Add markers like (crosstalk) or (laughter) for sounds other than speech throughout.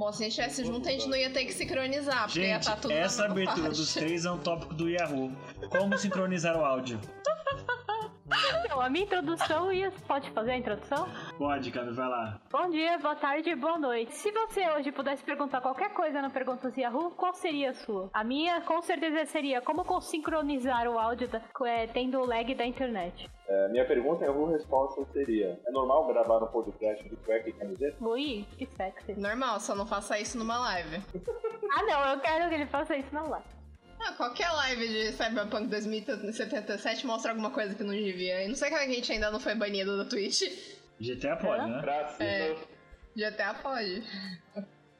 Bom, se a gente estivesse junto, a gente não ia ter que sincronizar, porque ia Gente, estar tudo essa abertura faixa. dos três é um tópico do Yahoo. Como sincronizar o áudio? Então, a minha introdução ia. Pode fazer a introdução? Pode, Cami, vai lá. Bom dia, boa tarde, boa noite. Se você hoje pudesse perguntar qualquer coisa no Perguntas Yahoo, qual seria a sua? A minha, com certeza, seria como co- sincronizar o áudio da- é, tendo o lag da internet. É, minha pergunta em alguma resposta seria: é normal gravar no podcast de cueca e camiseta? Ui, que sexy. Normal, só não faça isso numa live. Ah, não, eu quero que ele faça isso na live. Ah, qualquer live de Cyberpunk 2077 mostra alguma coisa que não devia. E não sei como é que a gente ainda não foi banido da Twitch. GTA pode, né? Pra cima. É. GTA pode.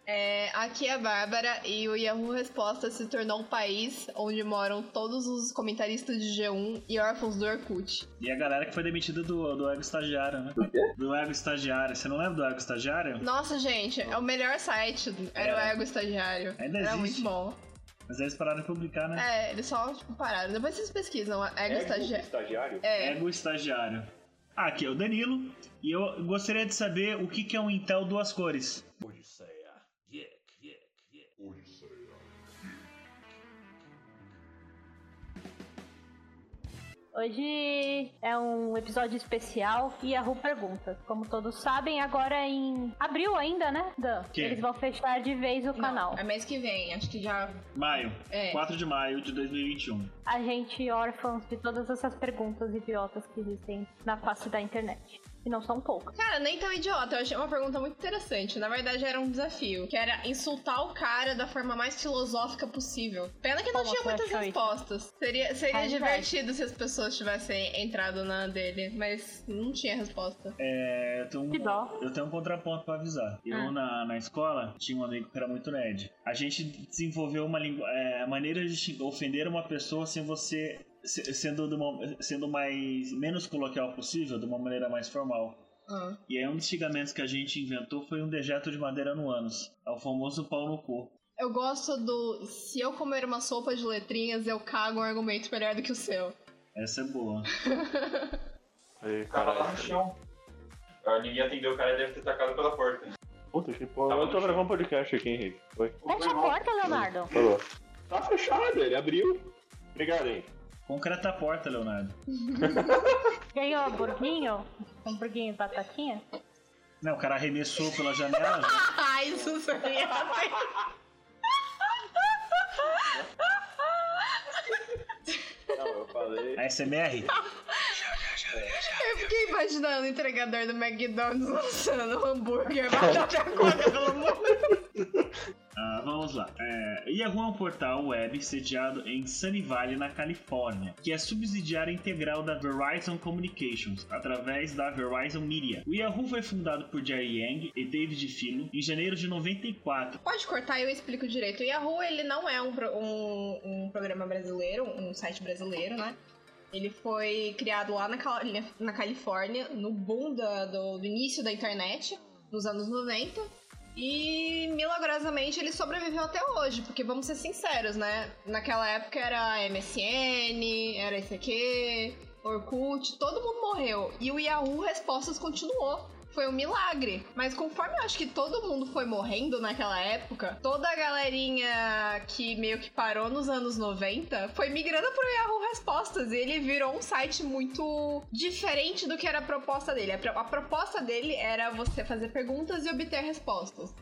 É, aqui é a Bárbara e o Yahoo Resposta se tornou um país onde moram todos os comentaristas de G1 e órfãos do Orkut. E a galera que foi demitida do, do ego estagiário, né? Do quê? Do ego estagiário. Você não lembra do ego estagiário? Nossa, gente, é o melhor site. Era o Era. Ego Estagiário. Ainda Era existe. muito bom. Mas eles pararam de publicar, né? É, eles só tipo, pararam. Depois vocês pesquisam. Ego, Ego Estagiário. estagiário? É. Ego estagiário. Ah, aqui é o Danilo. E eu gostaria de saber o que que é um Intel duas cores. Hoje é um episódio especial Yahoo Perguntas. Como todos sabem, agora é em abril ainda, né, Dan? Que? Eles vão fechar de vez o canal. É mês que vem, acho que já. Maio. É. 4 de maio de 2021. A gente órfãos de todas essas perguntas idiotas que existem na face da internet. E não são poucas. Cara, nem tão idiota. Eu achei uma pergunta muito interessante. Na verdade, era um desafio. Que era insultar o cara da forma mais filosófica possível. Pena que não Como tinha muitas achou isso? respostas. Seria, seria divertido se as pessoas tivessem entrado na dele, mas não tinha resposta. É, eu, tenho um, Que dó. eu tenho um contraponto pra avisar. Eu, Ah. na, na escola, tinha um amigo que era muito nerd. A gente desenvolveu uma lingu- é, maneira de ofender uma pessoa sem você. Se- Sendo, uma- sendo mais menos coloquial possível, de uma maneira mais formal. Ah. E aí um dos xingamentos que a gente inventou foi um dejeto de madeira no ânus. É o famoso pau no cu. Eu gosto do. Se eu comer uma sopa de letrinhas, eu cago um argumento melhor do que o seu. Essa é boa. (laughs) Aí, Tava lá no chão. Ah, Ninguém atendeu, o cara deve ter tacado pela porta. Puta que porra. Tava Eu tô gravando podcast aqui, Henrique. Foi. Fecha a porta, Leonardo. Falou. Tá fechado, ele abriu. Obrigado, hein. Concreta a porta, Leonardo. (laughs) Ganhou hamburguinho? Hamburguinho e batatinha? Não, o cara arremessou pela janela. Ai, (laughs) isso seria. Não, eu falei. A SMR? (laughs) Eu fiquei imaginando o entregador do McDonald's lançando hambúrguer, batata coca, pelo amor Ah, vamos lá. É, Yahoo é um portal web sediado em Sunny Valley, na Califórnia, que é subsidiária integral da Verizon Communications, através da Verizon Media. O Yahoo foi fundado por Jerry Yang e David Filo em janeiro de 94. Pode cortar e eu explico direito. O Yahoo, ele não é um, um, um programa brasileiro, um site brasileiro, né? Ele foi criado lá na, na Califórnia, no boom da- do, do início da internet, nos anos 90. E milagrosamente ele sobreviveu até hoje, porque vamos ser sinceros, né? Naquela época era MSN, era ICQ, Orkut, todo mundo morreu. E o Yahoo Respostas continuou. Foi um milagre. Mas conforme eu acho que todo mundo foi morrendo naquela época, toda a galerinha que meio que parou nos anos 90 foi migrando pro Yahoo Respostas. E ele virou um site muito diferente do que era a proposta dele. A, pro- a proposta dele era você fazer perguntas e obter respostas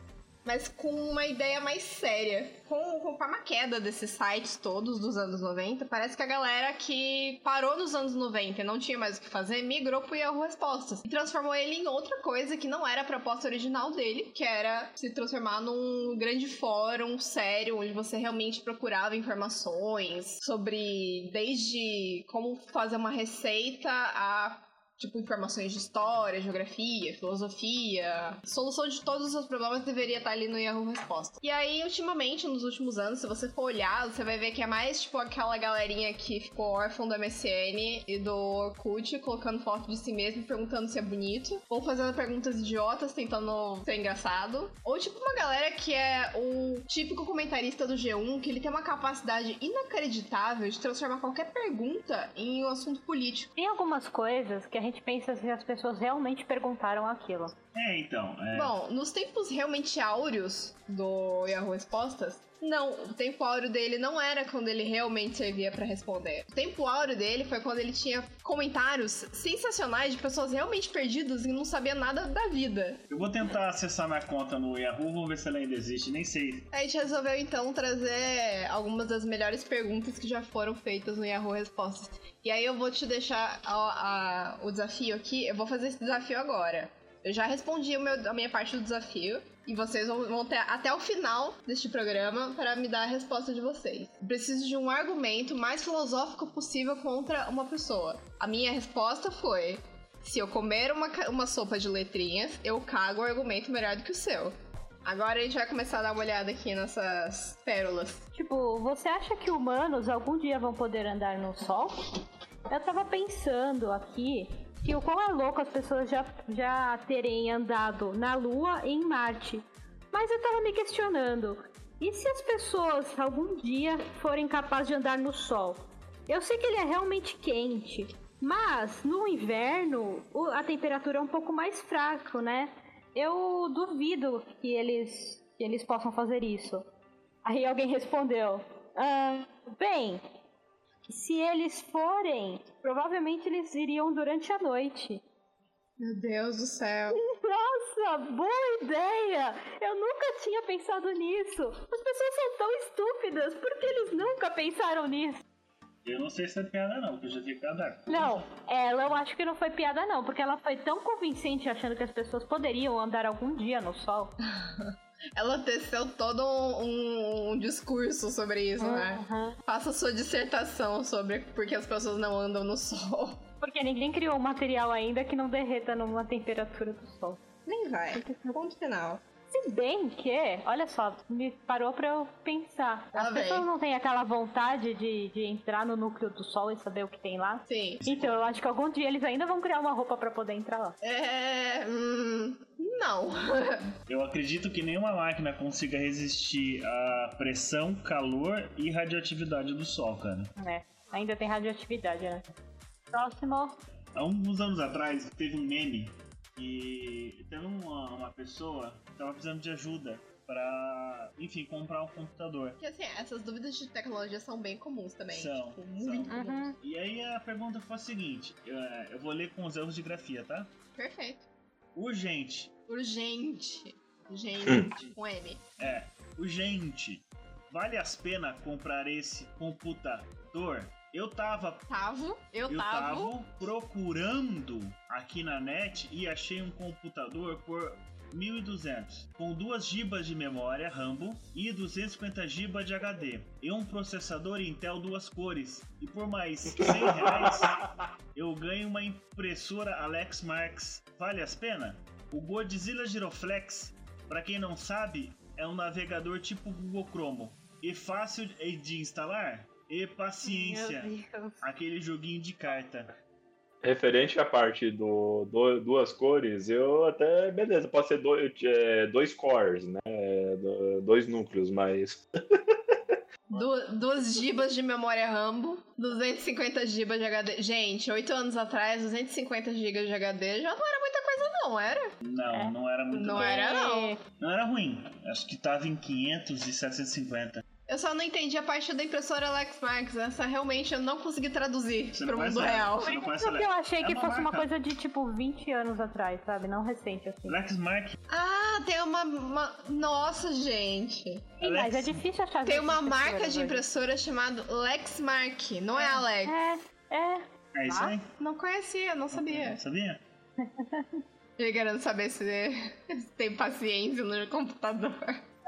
mas com uma ideia mais séria. Com, conforme a queda desses sites todos dos anos 90, parece que a galera que parou nos anos 90 e não tinha mais o que fazer, migrou pro Yahoo Respostas. E transformou ele em outra coisa que não era a proposta original dele, que era se transformar num grande fórum sério, onde você realmente procurava informações sobre desde como fazer uma receita a tipo, informações de história, geografia, filosofia. Solução de todos os seus problemas deveria estar ali no Yahoo Resposta. E aí, ultimamente, nos últimos anos, se você for olhar, você vai ver que é mais, tipo, aquela galerinha que ficou órfã do MSN e do Orkut, colocando foto de si mesmo perguntando se é bonito. Ou fazendo perguntas idiotas, tentando ser engraçado. Ou, tipo, uma galera que é o típico comentarista do G1, que ele tem uma capacidade inacreditável de transformar qualquer pergunta em um assunto político. Tem algumas coisas que a gente pensa se as pessoas realmente perguntaram aquilo. É, então. É... Bom, nos tempos realmente áureos do Yahoo Respostas, não, o tempo áureo dele não era quando ele realmente servia pra responder. O tempo áureo dele foi quando ele tinha comentários sensacionais de pessoas realmente perdidas e não sabia nada da vida. Eu vou tentar acessar minha conta no Yahoo, vamos ver se ela ainda existe, nem sei. A gente resolveu então trazer algumas das melhores perguntas que já foram feitas no Yahoo Respostas. E aí eu vou te deixar a- a- o desafio aqui, eu vou fazer esse desafio agora. Eu já respondi meu- a minha parte do desafio. E vocês vão, ter até o final deste programa para me dar a resposta de vocês. Preciso de um argumento mais filosófico possível contra uma pessoa. A minha resposta foi: se eu comer uma, uma sopa de letrinhas, eu cago o argumento melhor do que o seu. Agora a gente vai começar a dar uma olhada aqui nessas pérolas. Tipo, você acha que humanos algum dia vão poder andar no Sol? Eu tava pensando aqui que o quão é louco as pessoas já, já terem andado na Lua e em Marte. Mas eu tava me questionando, e se as pessoas algum dia forem capazes de andar no Sol? Eu sei que ele é realmente quente, mas no inverno a temperatura é um pouco mais fraco, né? Eu duvido que eles, que eles possam fazer isso. Aí alguém (laughs) respondeu: "Ah, bem, se eles forem, provavelmente eles iriam durante a noite. Meu Deus do céu. Nossa, boa ideia! Eu nunca tinha pensado nisso. As pessoas são tão estúpidas, por que eles nunca pensaram nisso? Eu não sei se é piada não, porque eu já vi cada coisa. Não, ela eu acho que não foi piada não, porque ela foi tão convincente achando que as pessoas poderiam andar algum dia no sol. (laughs) Ela teceu todo um, um- um discurso sobre isso, né? Uhum. Faça sua dissertação sobre por que as pessoas não andam no sol. Porque ninguém criou um material ainda que não derreta numa temperatura do sol. Nem vai. Ponto final. Se bem que, olha só, me parou pra eu pensar. As Lá vem. pessoas não têm aquela vontade de, de entrar no núcleo do sol e saber o que tem lá. Sim. Então, eu acho que algum dia eles ainda vão criar uma roupa pra poder entrar lá. É. Hum, não. (laughs) Eu acredito que nenhuma máquina consiga resistir à pressão, calor e radioatividade do Sol, cara. né? Ainda tem radioatividade, né? Próximo. Há uns anos atrás teve um meme e teve uma, uma pessoa que tava precisando de ajuda pra, enfim, comprar um computador. Porque assim, essas dúvidas de tecnologia são bem comuns também. São, tipo, muito são. comuns. Uhum. E aí a pergunta foi a seguinte: eu, eu vou ler com os erros de grafia, tá? Perfeito. Urgente. Urgente. (clears throat) Gente, com M. É, urgente. Vale as pena comprar esse computador? Eu tava Tavo, eu, Eu tava. tava procurando aqui na net e achei um computador por 1.200 com 2 GB de memória Rambo e 250 GB de HD e um processador Intel duas cores. E por mais 100 reais (laughs) eu ganho uma impressora Alex Marx. Vale as pena? O Godzilla Giroflex para quem não sabe é um navegador tipo Google Chrome. E fácil de instalar e paciência aquele joguinho de carta. Referente à parte do, do- duas cores, eu até. Beleza, pode ser dois, é, dois cores, né? É, do- dois núcleos, mas. (laughs) Du 2 GB de memória Rambo, 250 GB de HD. Gente, 8 anos atrás, 250 GB de HD já não era muita coisa, não, era? Não, É. não era muito Não bom. era, não. Não era ruim. Acho que tava em 500 e 750. Eu só não entendi a parte da impressora Alex Marx. Essa realmente eu não consegui traduzir Você pro não mundo real. Você não conhece Porque eu achei É que uma fosse uma marca. coisa de tipo 20 anos atrás, sabe? Não recente assim. Lex Mark Ah, tem uma, uma- Nossa, gente. Sim, mas é Alex- difícil achar Tem uma marca de hoje. impressora chamada Lexmark, não é Alex. É, é. É isso Ah? aí? Não conhecia, não sabia. Sabia? Eu querendo saber se (laughs) tem paciência no computador.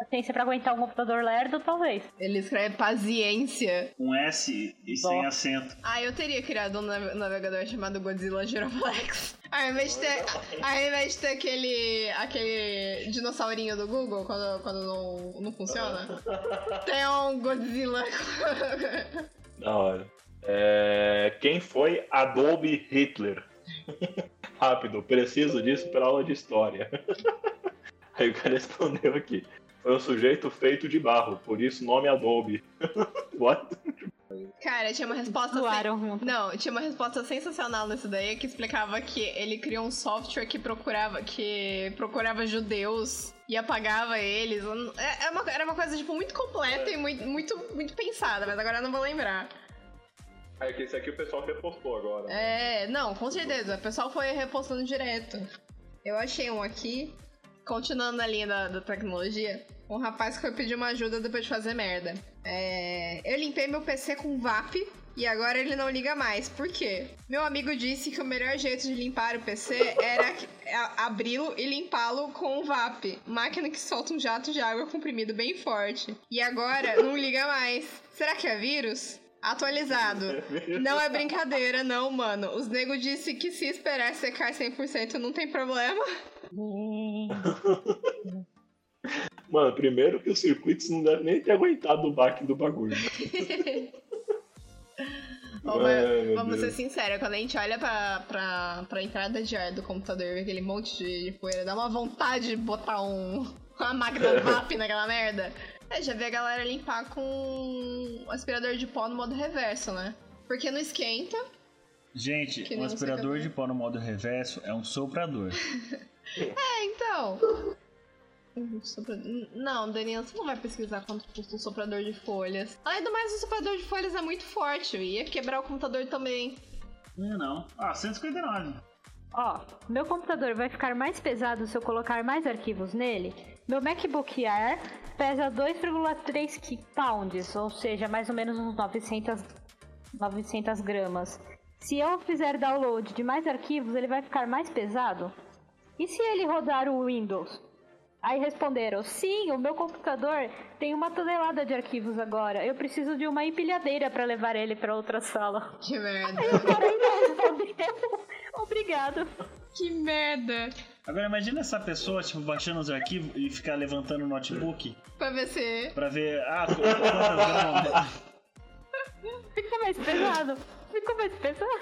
Paciência pra aguentar um computador lerdo, talvez. Ele escreve paciência. Um S e sem Dó. acento. Ah, eu teria criado um nav- navegador chamado Godzilla Giroflex. (laughs) Ao invés de ter, ao invés de ter aquele, aquele dinossaurinho do Google quando, quando não, não funciona, (laughs) tem um Godzilla. (laughs) Da hora. É, quem foi Adobe Hitler? Rápido, preciso disso para aula de história. Aí o cara respondeu aqui. Foi um sujeito feito de barro, por isso nome Adobe. (laughs) What? Cara, tinha uma resposta. Junto. Não, tinha uma resposta sensacional nisso daí que explicava que ele criou um software que procurava que procurava judeus e apagava eles. É, é uma, era uma coisa tipo muito completa e muito, muito, muito pensada, mas agora eu não vou lembrar. É que esse aqui o pessoal repostou agora. É, não, com certeza. O pessoal foi repostando direto. Eu achei um aqui, continuando na linha da, da tecnologia. Um rapaz foi pedir uma ajuda depois de fazer merda. É, eu limpei meu PC com VAP e agora ele não liga mais. Por quê? Meu amigo disse que o melhor jeito de limpar o PC era a- abri-lo e limpá-lo com o VAP, máquina que solta um jato de água comprimido bem forte. E agora não liga mais. Será que é vírus? Atualizado. Não é brincadeira, não, mano. Os nego disse que se esperar secar 100% não tem problema. (laughs) Mano, primeiro que os circuitos não devem nem ter aguentado o baque do bagulho. (laughs) Vamos, Ai, meu vamos ser sinceros, quando a gente olha pra, pra, pra entrada de ar do computador e vê aquele monte de, de poeira, dá uma vontade de botar um, (laughs) uma máquina VAP naquela merda. É, já vi a galera limpar com aspirador de pó no modo reverso, né? Porque não esquenta. Gente, um nem aspirador de pó no modo reverso é um soprador. (laughs) É, então. Não, Daniel, você não vai pesquisar quanto custa um soprador de folhas. Além do mais, o soprador de folhas é muito forte. Eu ia quebrar o computador também. Não, não. Ah, 159. Ó, meu computador vai ficar mais pesado se eu colocar mais arquivos nele. Meu MacBook Air pesa 2,3 ki- pounds, ou seja, mais ou menos uns 900, 900 gramas. Se eu fizer download de mais arquivos, ele vai ficar mais pesado? E se ele rodar o Windows? Aí responderam: sim, o meu computador tem uma tonelada de arquivos agora. Eu preciso de uma empilhadeira para levar ele para outra sala. Que merda. Aí o cara ainda respondeu: (laughs) obrigado. que merda. Agora imagina essa pessoa, tipo, baixando os arquivos e ficar levantando o notebook Pra ver se. pra ver. Ah, qu- quantas gramas. (laughs) Ficou mais pesado. Ficou mais pesado.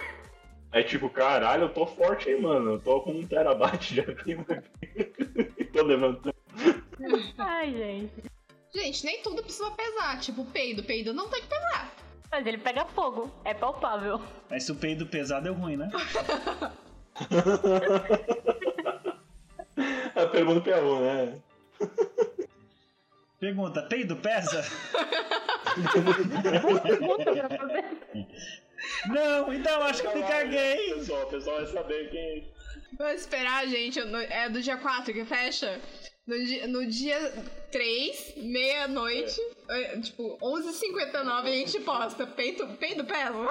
É tipo, caralho, eu tô forte, hein, mano. Eu tô com um terabyte de arquivo aqui. (laughs) tô levantando. Ai, gente. Gente, nem tudo precisa pesar. Tipo, peido. Peido não tem que pesar. Mas ele pega fogo. É palpável. Mas se o peido pesado é ruim, né? (laughs) É a pergunta P1, né? Pergunta, peido pesa? (laughs) Não, então acho que eu me caguei. Pessoal, o pessoal vai saber quem. Vou esperar, gente. É do dia 4 que fecha? No dia, no dia 3, meia-noite, é, tipo, 11h59 a gente posta. Peito, peido pesa.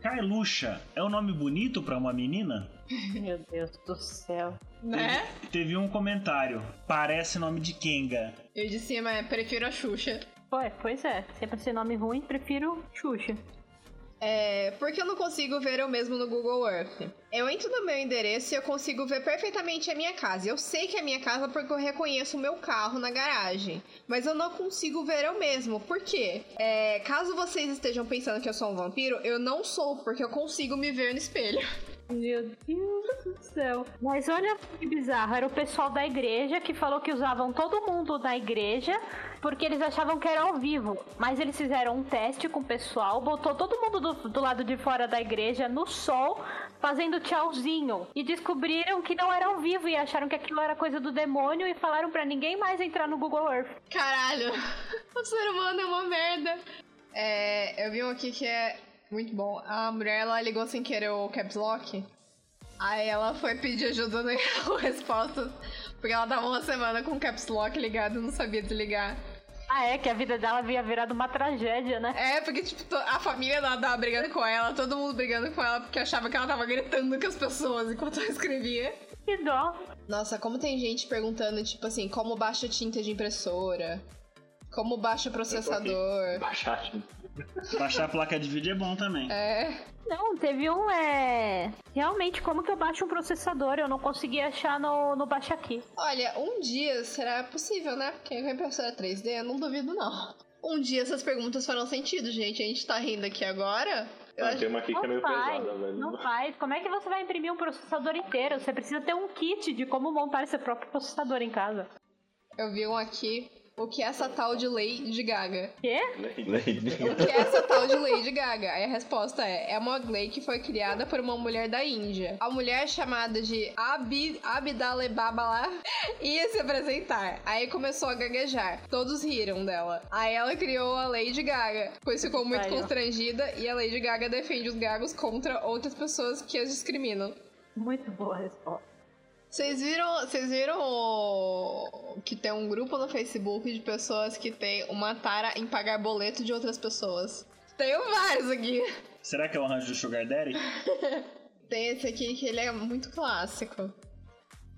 Kailuxa é um nome bonito pra uma menina? (laughs) Meu Deus do céu. né? Teve um comentário. Parece nome de Kenga. Eu de cima é prefiro a Xuxa. Ué, pois é. Sempre ser nome ruim, prefiro Xuxa. É, porque eu não consigo ver eu mesmo no Google Earth. Eu entro no meu endereço e eu consigo ver perfeitamente a minha casa. Eu sei que é minha casa porque eu reconheço o meu carro na garagem. Mas eu não consigo ver eu mesmo. Por quê? É, caso vocês estejam pensando que eu sou um vampiro, eu não sou, porque eu consigo me ver no espelho. (laughs) Meu Deus do céu. Mas olha que bizarro. Era o pessoal da igreja que falou que usavam todo mundo da igreja porque eles achavam que era ao vivo. Mas eles fizeram um teste com o pessoal, botou todo mundo do, do lado de fora da igreja no sol, fazendo tchauzinho. E descobriram que não era ao vivo e acharam que aquilo era coisa do demônio e falaram pra ninguém mais entrar no Google Earth. Caralho, (laughs) o ser humano é uma merda. É, eu vi um aqui que é muito bom. A mulher, ela ligou sem querer o caps lock. Aí ela foi pedir ajuda no (laughs) Yahoo Respostas, porque ela tava uma semana com o caps lock ligado e não sabia desligar. Ah, é, que a vida dela havia virado uma tragédia, né? É, porque, tipo, a família dela tava brigando com ela, todo mundo brigando com ela, porque achava que ela tava gritando com as pessoas enquanto ela escrevia. Que dó. Nossa, como tem gente perguntando, tipo assim, como baixa tinta de impressora? Como baixa processador? Baixar. Baixar a placa de vídeo é bom também. É. Não, teve um, é... Realmente, como que eu baixo um processador? Eu não consegui achar no, no Baixa Aqui. Olha, um dia será possível, né? Porque com a impressora 3D eu não duvido, não. Um dia essas perguntas farão sentido, gente. A gente tá rindo aqui agora. Eu Ah, acho- tem uma aqui que é Não meio faz, pesada, velho. não faz. Como é que você vai imprimir um processador inteiro? Você precisa ter um kit de como montar seu próprio processador em casa. Eu vi um aqui o que é essa tal de Lady Gaga? Quê? O que é essa tal de Lady Gaga? Aí a resposta é: é uma lei que foi criada por uma mulher da Índia. A mulher chamada de Abi, Abidalebabala (laughs) ia se apresentar. Aí começou a gaguejar. Todos riram dela. Aí ela criou a Lady Gaga, pois ficou muito ó. constrangida e a Lady Gaga defende os gagos contra outras pessoas que as discriminam. Muito boa a resposta. Vocês viram, vocês viram o- que tem um grupo no Facebook de pessoas que tem uma tara em pagar boleto de outras pessoas? Tenho vários aqui. Será que é o arranjo do Sugar Daddy? (laughs) Tem esse aqui que ele é muito clássico.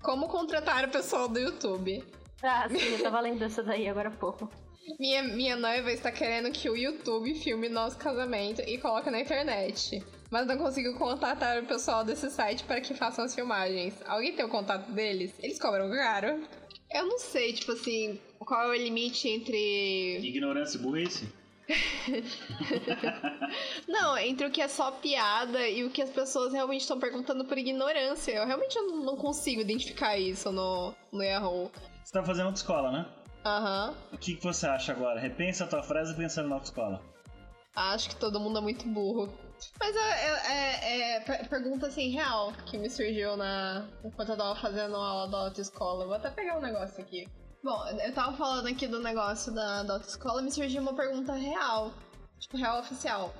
Como contratar o pessoal do YouTube? Ah, sim, eu tava lendo essa daí agora há pouco. Minha, minha noiva está querendo que o YouTube filme nosso casamento e coloque na internet. Mas não consigo contatar o pessoal desse site para que façam as filmagens. Alguém tem o contato deles? Eles cobram caro? Eu não sei, tipo assim, qual é o limite entre. Ignorância e burrice? (laughs) Não, entre o que é só piada e o que as pessoas realmente estão perguntando por ignorância. Eu realmente não, consigo identificar isso no, no Yahoo. Você tá fazendo autoescola, né? Aham. O que, que você acha agora? Repensa a tua frase pensando na autoescola. Acho que todo mundo é muito burro. Mas é, é- é- é per- pergunta assim, real, que me surgiu na. Enquanto eu tava fazendo aula da autoescola. Vou até pegar um negócio aqui. Bom, eu tava falando aqui do negócio da, da autoescola e me surgiu uma pergunta real. Tipo, real oficial.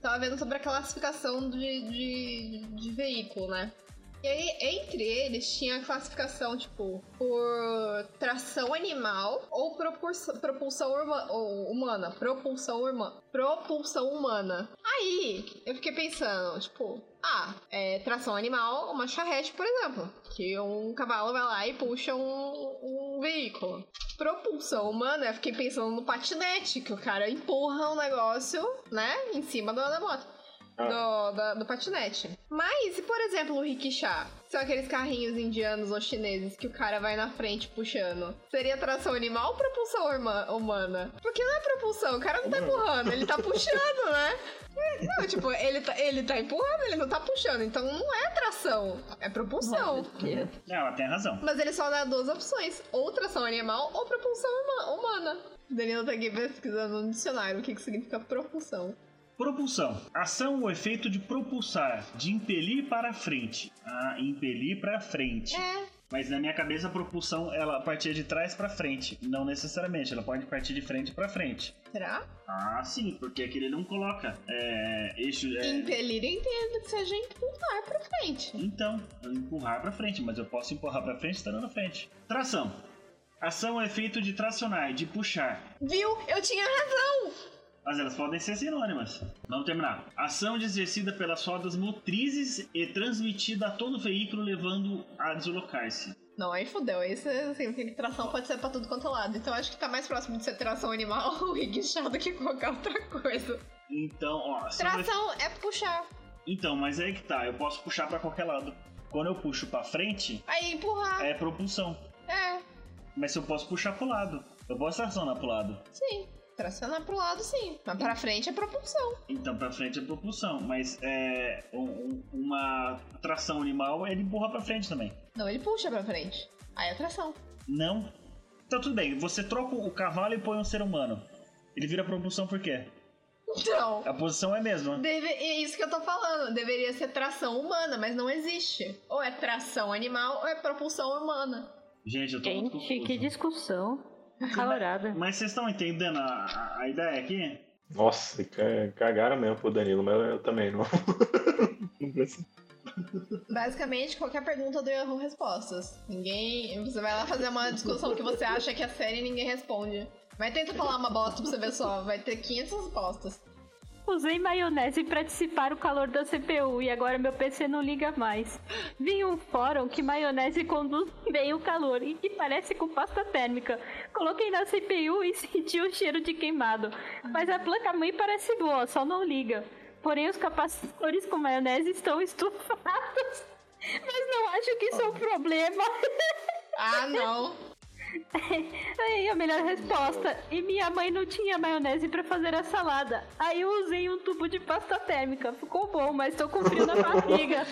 Tava vendo sobre a classificação de, de, de veículo, né? E aí, entre eles, tinha a classificação, tipo, por tração animal ou propulsão, propulsão ou humana. Propulsão, urma, propulsão humana. Aí, eu fiquei pensando, tipo, ah, é tração animal, uma charrete, por exemplo. Que um cavalo vai lá e puxa um, um veículo. Propulsão humana, eu fiquei pensando no patinete, que o cara empurra um negócio, né, em cima da moto do, da- do patinete. Mas, e por exemplo, o rickshaw? São aqueles carrinhos indianos ou chineses que o cara vai na frente puxando. Seria tração animal ou propulsão humana? Porque não é propulsão, o cara não tá empurrando, ele tá (laughs) puxando, né? Não, tipo, ele tá, ele tá empurrando, ele não tá puxando. Então não é tração, é propulsão. É, ela tem razão. Mas ele só dá duas opções: ou tração animal ou propulsão huma- humana. O Danilo tá aqui pesquisando no dicionário o que, que significa propulsão. Propulsão. Ação ou efeito de propulsar, de impelir para frente. Ah, impelir para frente. É, Mas na minha cabeça a propulsão ela partia de trás para frente, não necessariamente, ela pode partir de frente para frente. será? Ah, sim, porque aqui ele não coloca é, eixo. é, Impelir, entendo que seja empurrar pra frente. Então, empurrar para frente, mas eu posso empurrar para frente estando na frente. Tração. Ação é efeito de tracionar, de puxar. Viu? Eu tinha razão! Mas elas podem ser sinônimas. Vamos terminar. Ação exercida pelas rodas motrizes e transmitida a todo o veículo, levando a deslocar-se. Não, aí fudeu. Isso assim, tração pode ser pra tudo quanto é lado. Então acho que tá mais próximo de ser tração animal (laughs) ou rickshaw do que qualquer outra coisa. Então, ó. ação é- Tração é puxar. Então, mas aí que tá, eu posso puxar para qualquer lado. Quando eu puxo para frente, Aí empurrar. é propulsão. É, Mas se eu posso puxar pro lado, eu posso tracionar pro lado. sim. Tracionar pro lado, sim. Mas pra frente é propulsão. Então pra frente é propulsão, mas é um- um- uma tração animal ele empurra pra frente também. Não, ele puxa pra frente. Aí é tração. Não. Então tudo bem, você troca o cavalo e põe um ser humano. Ele vira propulsão por quê? Então. A posição é a mesma. Deve, é isso que eu tô falando. Deveria ser tração humana, mas não existe. Ou é tração animal ou é propulsão humana. Gente, eu tô muito Gente, confuso. que discussão (laughs) acalorada. Mas vocês estão entendendo a, a- ideia aqui? Nossa, ca- cagaram mesmo pro Danilo, mas eu também não. não (laughs) preciso. Basicamente, qualquer pergunta do Yahoo Respostas. Ninguém. Você vai lá fazer uma discussão que você acha que é séria e ninguém responde. Mas tenta falar uma bosta pra você ver só. Vai ter 500 respostas. Usei maionese para dissipar o calor da CPU e agora meu PC não liga mais. Vi um fórum que maionese conduz bem o calor e que parece com pasta térmica. Coloquei na CPU e (laughs) senti o cheiro de queimado. Mas a placa-mãe parece boa, só não liga. Porém, os capacitores com maionese estão estufados. (laughs) Mas não acho que isso é um problema. Ah, não. Aí a melhor resposta. E minha mãe não tinha maionese pra fazer a salada. Aí eu usei um tubo de pasta térmica. Ficou bom, mas tô com frio na barriga.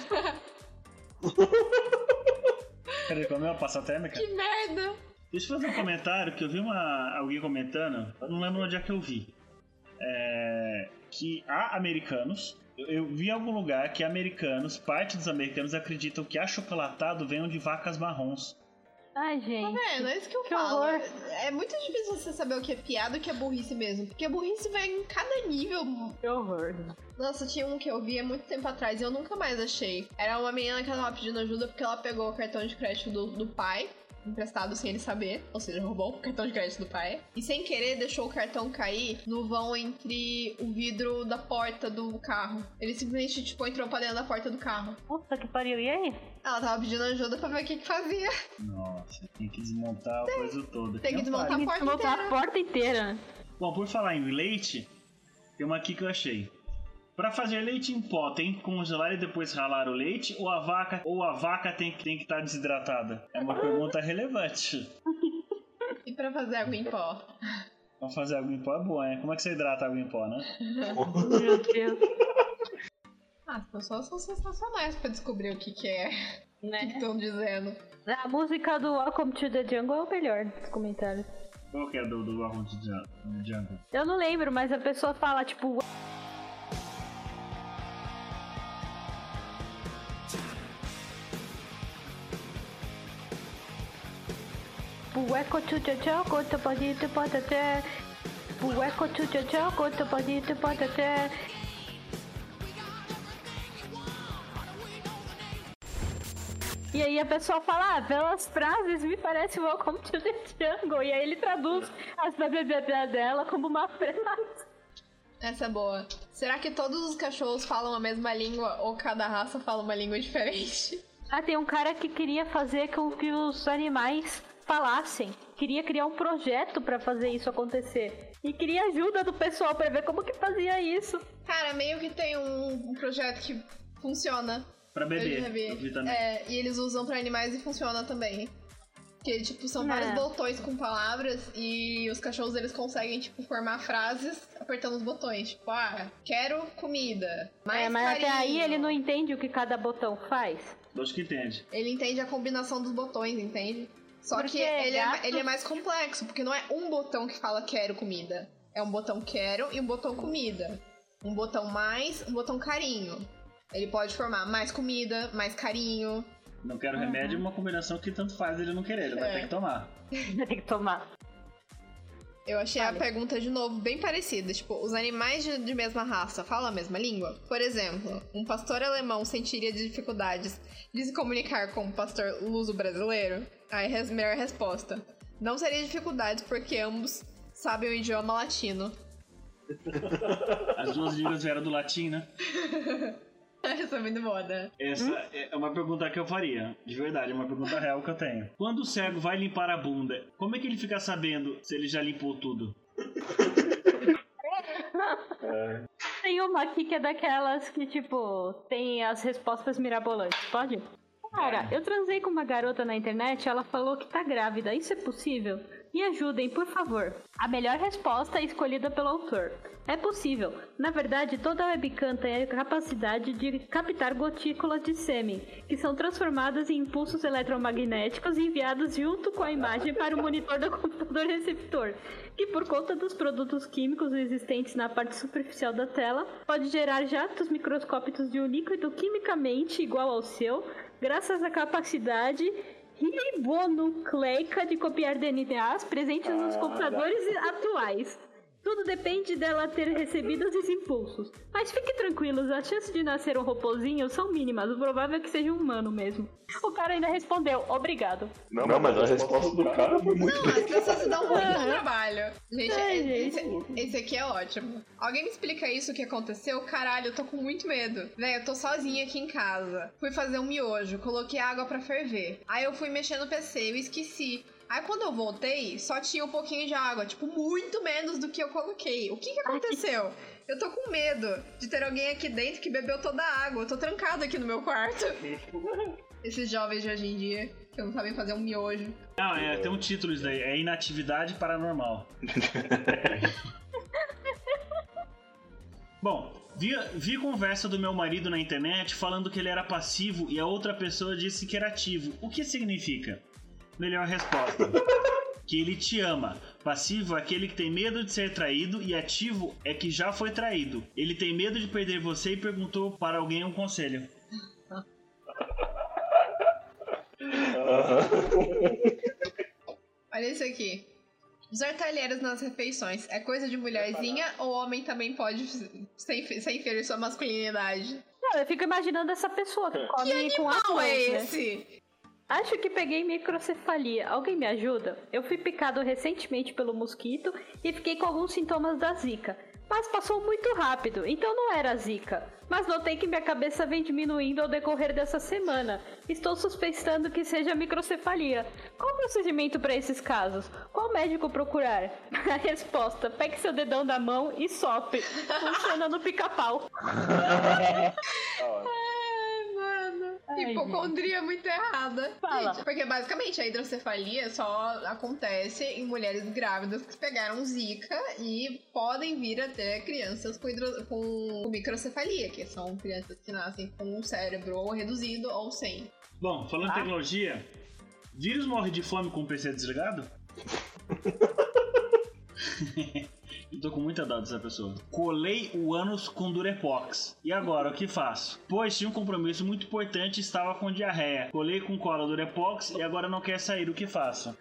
Peraí, comeu a pasta térmica? Que merda. Deixa eu fazer um comentário que eu vi uma, alguém comentando, eu não lembro onde é que eu vi. É, que há americanos, eu, eu vi em algum lugar que americanos, parte dos americanos acreditam que achocolatado venham de vacas marrons. Ai, gente. Tá vendo? É isso que eu Que falo. horror. É muito difícil você saber o que é piada e o que é burrice mesmo. Porque a burrice vai em cada nível. Que horror. Nossa, tinha um que eu vi há muito tempo atrás e eu nunca mais achei. Era uma menina que tava pedindo ajuda porque ela pegou o cartão de crédito do, do pai. Emprestado sem ele saber, ou seja, roubou o cartão de crédito do pai. E sem querer deixou o cartão cair no vão entre o vidro da porta do carro. Ele simplesmente, tipo, entrou pra dentro da porta do carro. Puta que pariu. E aí? Ela tava pedindo ajuda pra ver o que que fazia. Nossa, tem que desmontar a coisa toda. Tem que desmontar a porta Montar inteira. a porta inteira. Bom, por falar em leite, tem uma aqui que eu achei. Pra fazer leite em pó, tem que congelar e depois ralar o leite ou a vaca ou a vaca tem que tem que estar desidratada? É uma pergunta relevante. (laughs) E pra fazer água em pó? Pra fazer água em pó é bom, é? Como é que você hidrata água em pó, né? Meu Deus. Ah, as pessoas são sensacionais pra descobrir o que que é. O que Né? estão dizendo. A música do Welcome to the Jungle é o melhor dos comentários. Qual que é do, do de Jun- do Jungle? Eu não lembro, mas a pessoa fala, tipo. Bueco to the jungle, to body to potato. Bueco to the jungle, to body to potato. E aí a pessoa fala, ah, pelas frases me parece Welcome to the Jungle. E aí ele traduz as blá dela como uma frase. Essa é boa. Será que todos os cachorros falam a mesma língua ou cada raça fala uma língua diferente? Ah, tem um cara que queria fazer com que os animais falassem. Queria criar um projeto pra fazer isso acontecer. E queria ajuda do pessoal pra ver como que fazia isso. Cara, meio que tem um, um projeto que funciona. Pra beber. Eu já vi. Eu vi também. É, e eles usam pra animais e funciona também. Que, tipo, são É. vários botões com palavras e os cachorros, eles conseguem, tipo, formar frases apertando os botões. Tipo, ah, quero comida. Mais é, mas até carinho. aí ele não entende o que cada botão faz. Acho que entende. Ele entende a combinação dos botões, entende? Só Porque que ele é, gato- ele é mais complexo, porque não é um botão que fala quero comida. É um botão quero e um botão comida. Um botão mais, um botão carinho. Ele pode formar mais comida, mais carinho. Não quero remédio é uma combinação que tanto faz ele não querer, ele vai É. ter que tomar. (laughs) Tem que tomar. Eu achei Fale. a pergunta de novo bem parecida. Tipo, os animais de, de mesma raça falam a mesma língua? Por exemplo, um pastor alemão sentiria dificuldades de se comunicar com um pastor luso brasileiro? Aí, res, melhor resposta. Não seria dificuldades porque ambos sabem o idioma latino. As duas línguas vieram do latim, né? (laughs) (laughs) Essa é muito boa, né? Essa é uma pergunta que eu faria. De verdade, é uma pergunta real que eu tenho. Quando o cego vai limpar a bunda, como é que ele fica sabendo se ele já limpou tudo? (laughs) Tem uma aqui que é daquelas que, tipo, tem as respostas mirabolantes, pode? Cara, eu transei com uma garota na internet, ela falou que tá grávida. Isso é possível? Me ajudem, por favor. A melhor resposta é escolhida pelo autor. É possível. Na verdade, toda webcam tem a capacidade de captar gotículas de sêmen, que são transformadas em impulsos eletromagnéticos e enviados junto com a imagem para o monitor do computador receptor, que por conta dos produtos químicos existentes na parte superficial da tela, pode gerar jatos microscópicos de um líquido quimicamente igual ao seu, graças à capacidade ribonucleica de copiar DNAs presentes nos Ah, computadores atuais. Tudo depende dela ter recebido esses impulsos. Mas fique tranquilos, as chances de nascer um robozinho são mínimas. O provável é que seja um humano mesmo. O cara ainda respondeu, obrigado. Não, mas a resposta do cara foi muito Não, as pessoas se dão muito Aham. trabalho. Gente, Ai, esse, gente. esse aqui é ótimo. Alguém me explica isso, o que aconteceu? Caralho, eu tô com muito medo. Véi, eu tô sozinha aqui em casa. Fui fazer um miojo, coloquei água pra ferver. Aí eu fui mexer no PC, eu esqueci. Aí quando eu voltei, só tinha um pouquinho de água, tipo, muito menos do que eu coloquei. O que que aconteceu? Eu tô com medo de ter alguém aqui dentro que bebeu toda a água. Eu tô trancada aqui no meu quarto. (laughs) Esses jovens de hoje em dia, que não sabem fazer um miojo. Não, é, tem um título isso daí, é Inatividade Paranormal. (laughs) Bom, vi, vi conversa do meu marido na internet falando que ele era passivo e a outra pessoa disse que era ativo. O que significa? Melhor resposta. (laughs) que ele te ama. Passivo é aquele que tem medo de ser traído e ativo é que já foi traído. Ele tem medo de perder você e perguntou para alguém um conselho. Olha isso aqui. Usar talheres nas refeições é coisa de mulherzinha ou homem também pode sem, sem ferir sua masculinidade? Não, eu fico imaginando essa pessoa que come com as Qual mãos, é né? esse? Acho que peguei microcefalia. Alguém me ajuda? Eu fui picado recentemente pelo mosquito e fiquei com alguns sintomas da zika. Mas passou muito rápido, então não era zika. Mas notei que minha cabeça vem diminuindo ao decorrer dessa semana. Estou suspeitando que seja microcefalia. Qual o procedimento para esses casos? Qual médico procurar? (laughs) A resposta: pegue seu dedão da mão e sopre. Funciona no pica-pau. (laughs) (laughs) Ai, Hipocondria muito errada. Fala. Gente, porque basicamente a hidrocefalia só acontece em mulheres grávidas que pegaram zika e podem vir a ter crianças com, hidro... com microcefalia, que são crianças que nascem com um cérebro ou reduzido ou sem. Bom, falando em Ah. tecnologia, vírus morre de fome com o PC desligado? (laughs) Eu tô com muita dó dessa pessoa. Colei o ânus com Durepox. E agora, o que faço? Pois tinha um compromisso muito importante e estava com diarreia. Colei com cola Durepox e agora não quer sair. O que faço?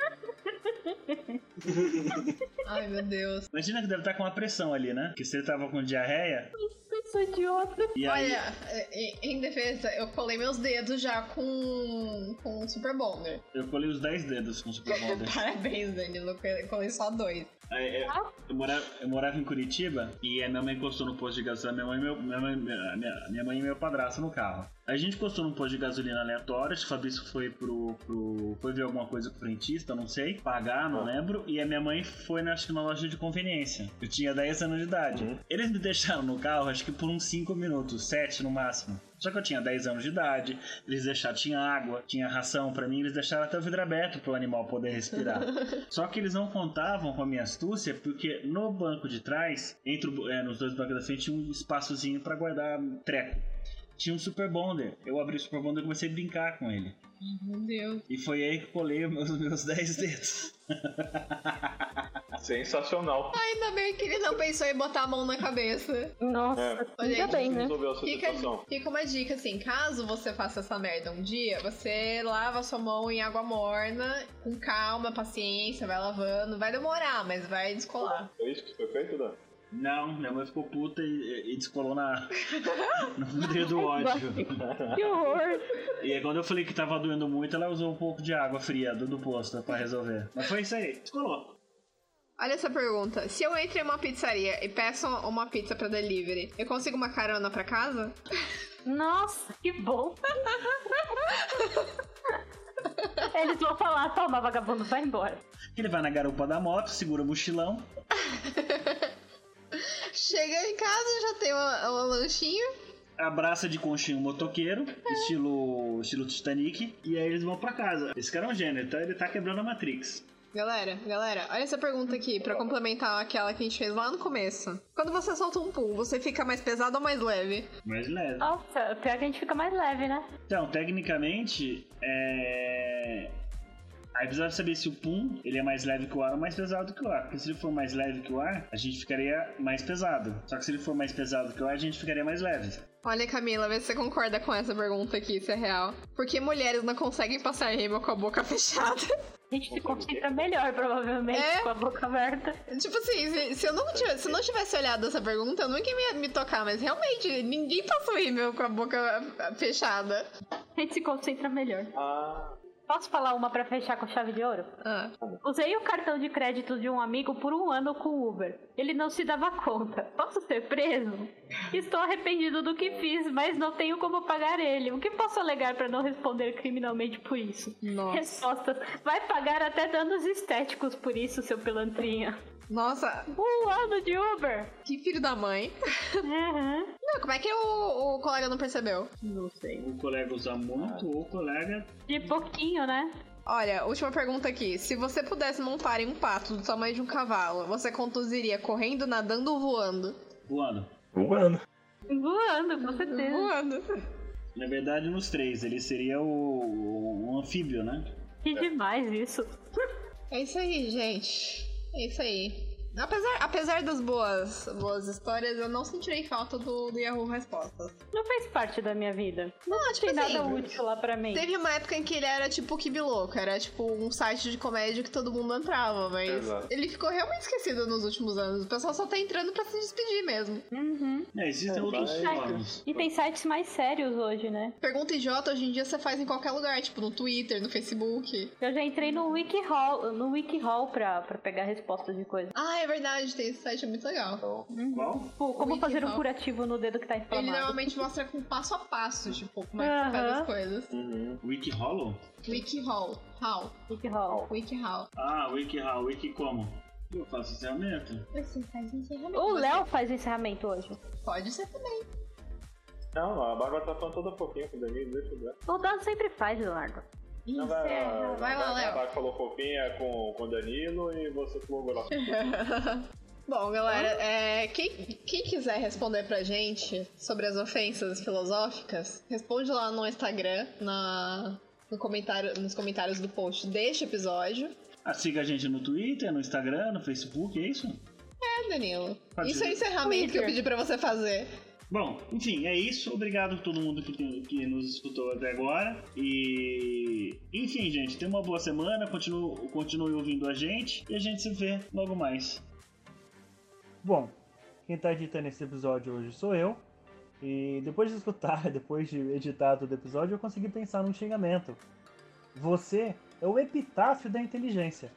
Ai, meu Deus. Imagina que deve estar com uma pressão ali, né? Porque se ele tava com diarreia, Pessoa idiota. e aí... Olha, em- em defesa, eu colei meus dedos já com, com Super Bonder. Eu colei os 10 dedos com Super Bonder. (laughs) Parabéns, Danilo. Eu colei só dois. É, é, eu, morava, eu morava em Curitiba e a minha mãe encostou no posto de gasolina, minha mãe, e meu, minha, mãe, minha, minha- mãe e meu padrasto no carro. A gente encostou num posto de gasolina aleatório, acho que o Fabrício foi pro, pro. foi ver alguma coisa com o frentista, não sei, pagar, não lembro. E a minha mãe foi, na- acho que na loja de conveniência. Eu tinha 10 anos de idade. Uhum. Eles me (laughs) deixaram no carro, acho que por uns 5 minutos, 7 no máximo. Só que eu tinha 10 anos de idade, eles deixaram, tinha água, tinha ração pra mim, eles deixaram até o vidro aberto pro animal poder respirar. (laughs) Só que eles não contavam com a minha astúcia, porque no banco de trás, entre o- é, nos dois bancos da frente, tinha um espaçozinho pra guardar treco. Tinha um Super Bonder. Eu abri o Super Bonder e comecei a brincar com ele. Meu Deus. E foi aí que colei os meus, meus 10 dedos. (laughs) Sensacional. Ainda bem que ele não pensou em botar a mão na cabeça. Nossa, É. Olha ainda bem, né? Fica, fica uma dica assim, caso você faça essa merda um dia, você lava sua mão em água morna, com calma, paciência, vai lavando. Vai demorar, mas vai descolar. Foi isso que foi feito, Dan? Não, minha mãe ficou puta e, e descolou na, no vidro do (laughs) ódio. Que horror. (laughs) E aí, quando eu falei que tava doendo muito, ela usou um pouco de água fria do, do posto pra resolver. Mas foi isso aí, descolou. Olha essa pergunta. Se eu entro em uma pizzaria e peço uma pizza pra delivery, eu consigo uma carona pra casa? (laughs) Nossa, que bom. Eles vão falar, toma, vagabundo, vai embora. Ele vai na garupa da moto, segura o mochilão. Chega em casa, já tem uma- um lanchinho. abraça de conchinha o motoqueiro, estilo, estilo Titanic, e aí eles vão pra casa. Esse cara é um gênio, então ele tá quebrando a Matrix. Galera, galera, olha essa pergunta aqui pra complementar aquela que a gente fez lá no começo. Quando você solta um pum, você fica mais pesado ou mais leve? Mais leve. Nossa, pior que a gente fica mais leve, né? Então, tecnicamente, é. Aí precisava saber se o pum ele é mais leve que o ar ou mais pesado que o ar. Porque se ele for mais leve que o ar, a gente ficaria mais pesado. Só que se ele for mais pesado que o ar, a gente ficaria mais leve. Olha, Camila, vê se você concorda com essa pergunta aqui, se é real. Por que mulheres não conseguem passar rímel com a boca (laughs) fechada? A gente se concentra melhor, provavelmente, É? com a boca aberta. tipo assim, se, se eu não tivesse, se eu não tivesse olhado essa pergunta, eu nunca ia me tocar, mas realmente, ninguém passou rímel com a boca fechada. A gente se concentra melhor. Ah, Posso falar uma pra fechar com chave de ouro? Ah. Usei o cartão de crédito de um amigo por um ano com o Uber. Ele não se dava conta. Posso ser preso? Estou arrependido do que fiz, mas não tenho como pagar ele. O que posso alegar para não responder criminalmente por isso? Nossa. Respostas. Vai pagar até danos estéticos por isso, seu pilantrinha. Nossa, Um ano de Uber! que filho da mãe. Uhum. Não, como é que o, o colega não percebeu? Não sei. O colega usa muito ou o colega. De pouquinho, né? Olha, última pergunta aqui. Se você pudesse montar em um pato do tamanho de um cavalo, você conduziria correndo, nadando ou voando? voando. Voando. Voando, com certeza. Voando. Na verdade, nos três, ele seria o, o, um anfíbio, né? Que demais isso. É isso aí, gente. É isso aí. Apesar, apesar das boas, boas histórias, eu não sentirei falta do, do Yahoo Respostas. Não fez parte da minha vida. Não, Não, tipo tem nada assim, útil lá pra mim. Teve uma época em que ele era tipo o Louco, era tipo um site de comédia que todo mundo entrava, mas Exato. ele ficou realmente esquecido nos últimos anos. O pessoal só tá entrando pra se despedir mesmo. Uhum. É, existem É, outros fóruns. E tem sites mais sérios hoje, né? Pergunta idiota hoje em dia você faz em qualquer lugar, tipo no Twitter, no Facebook. Eu já entrei no WikiHall, no WikiHall pra, pra pegar respostas de coisas. Ah, é verdade, tem esse site, é muito legal. Então, Qual? Tipo, como Wiki fazer um Hall. curativo no dedo que tá Ele inflamado. normalmente mostra com passo a passo, tipo, como é que você faz as coisas. uhum. WikiHollow? WikiHall. How? WikiHall. WikiHow. Ah, WikiHow, Wiki como? Eu faço encerramento. Você faz encerramento. O Léo faz o encerramento hoje. Pode ser também. Não, a Bárbara tá falando toda fofinha com o Danilo, deixa eu ver. O Dado sempre faz, Leonardo. Encerra. Vai lá, A Léo. Bárbara falou fofinha com, com o Danilo e você falou grossa. (laughs) Bom, galera, é, quem, quem quiser responder pra gente sobre as ofensas filosóficas, responde lá no Instagram, na, no comentário, nos comentários do post deste episódio. Ah, siga a gente no Twitter, no Instagram, no Facebook, é isso? É, Danilo. Pode Isso é o encerramento que eu Twitter. pedi pra você fazer. Bom, enfim, é isso. Obrigado a todo mundo que, tem- que nos escutou até agora. E. Enfim, gente, tenha uma boa semana. Continue, continue ouvindo a gente. E a gente se vê logo mais. Bom, quem tá editando esse episódio hoje sou eu. E depois de escutar, (laughs) depois de editar todo o episódio, eu consegui pensar num xingamento. Você é o epitáfio da inteligência.